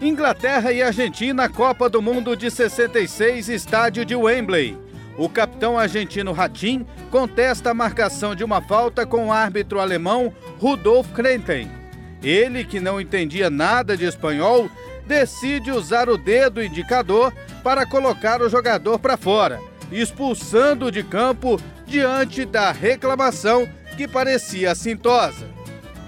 Inglaterra e Argentina, Copa do Mundo de 66, estádio de Wembley. O capitão argentino Ratim contesta a marcação de uma falta com o árbitro alemão Rudolf Krenten. Ele, que não entendia nada de espanhol, decide usar o dedo indicador para colocar o jogador para fora, expulsando de campo diante da reclamação que parecia assintosa.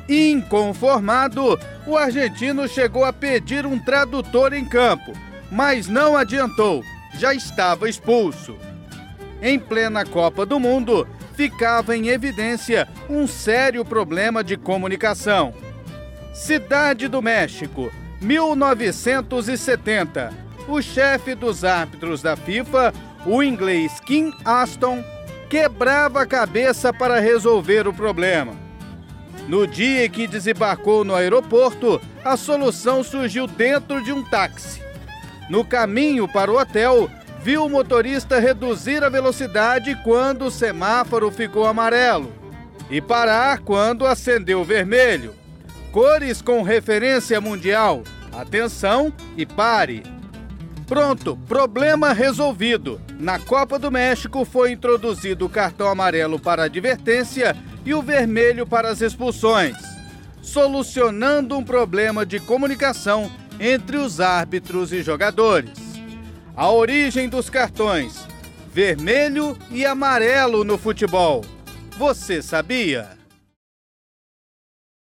Inconformado, o argentino chegou a pedir um tradutor em campo, mas não adiantou, já estava expulso. Em plena Copa do Mundo, ficava em evidência um sério problema de comunicação. Cidade do México, 1970. O chefe dos árbitros da FIFA, o inglês Kim Aston, quebrava a cabeça para resolver o problema. No dia que desembarcou no aeroporto, a solução surgiu dentro de um táxi. No caminho para o hotel, viu o motorista reduzir a velocidade quando o semáforo ficou amarelo e parar quando acendeu vermelho. Cores com referência mundial. Atenção e pare. Pronto, problema resolvido. Na Copa do México foi introduzido o cartão amarelo para advertência e o vermelho para as expulsões, solucionando um problema de comunicação entre os árbitros e jogadores. A origem dos cartões: vermelho e amarelo no futebol. Você sabia?